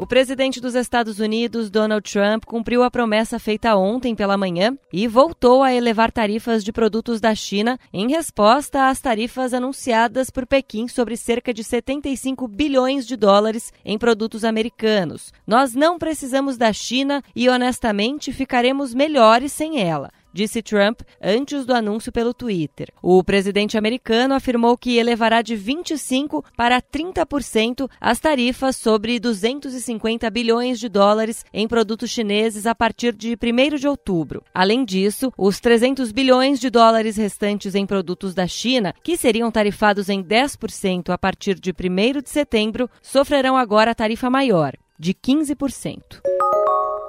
O presidente dos Estados Unidos, Donald Trump, cumpriu a promessa feita ontem pela manhã e voltou a elevar tarifas de produtos da China em resposta às tarifas anunciadas por Pequim sobre cerca de 75 bilhões de dólares em produtos americanos. Nós não precisamos da China e, honestamente, ficaremos melhores sem ela disse Trump antes do anúncio pelo Twitter. O presidente americano afirmou que elevará de 25% para 30% as tarifas sobre 250 bilhões de dólares em produtos chineses a partir de 1 de outubro. Além disso, os 300 bilhões de dólares restantes em produtos da China, que seriam tarifados em 10% a partir de 1 de setembro, sofrerão agora tarifa maior, de 15%.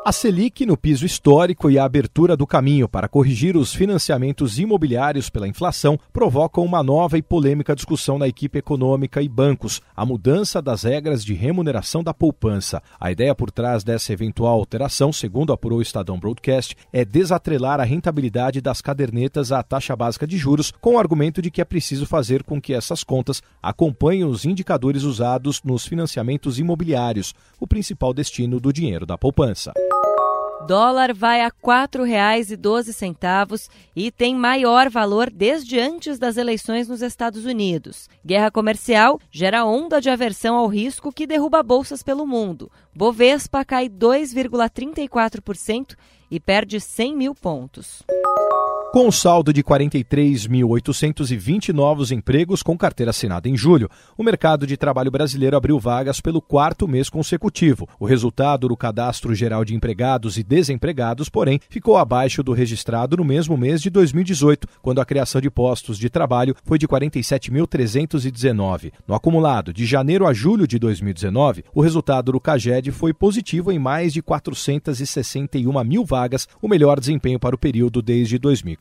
A Selic no piso histórico e a abertura do caminho para corrigir os financiamentos imobiliários pela inflação provocam uma nova e polêmica discussão na equipe econômica e bancos, a mudança das regras de remuneração da poupança. A ideia por trás dessa eventual alteração, segundo apurou o Estadão Broadcast, é desatrelar a rentabilidade das cadernetas à taxa básica de juros, com o argumento de que é preciso fazer com que essas contas acompanhem os indicadores usados nos financiamentos imobiliários, o principal destino do dinheiro da poupança. Dólar vai a R$ 4,12 e tem maior valor desde antes das eleições nos Estados Unidos. Guerra comercial gera onda de aversão ao risco que derruba bolsas pelo mundo. Bovespa cai 2,34% e perde 100 mil pontos. Com um saldo de 43.820 novos empregos com carteira assinada em julho, o mercado de trabalho brasileiro abriu vagas pelo quarto mês consecutivo. O resultado do Cadastro Geral de Empregados e Desempregados, porém, ficou abaixo do registrado no mesmo mês de 2018, quando a criação de postos de trabalho foi de 47.319. No acumulado de janeiro a julho de 2019, o resultado do CAGED foi positivo em mais de 461 mil vagas, o melhor desempenho para o período desde 2014.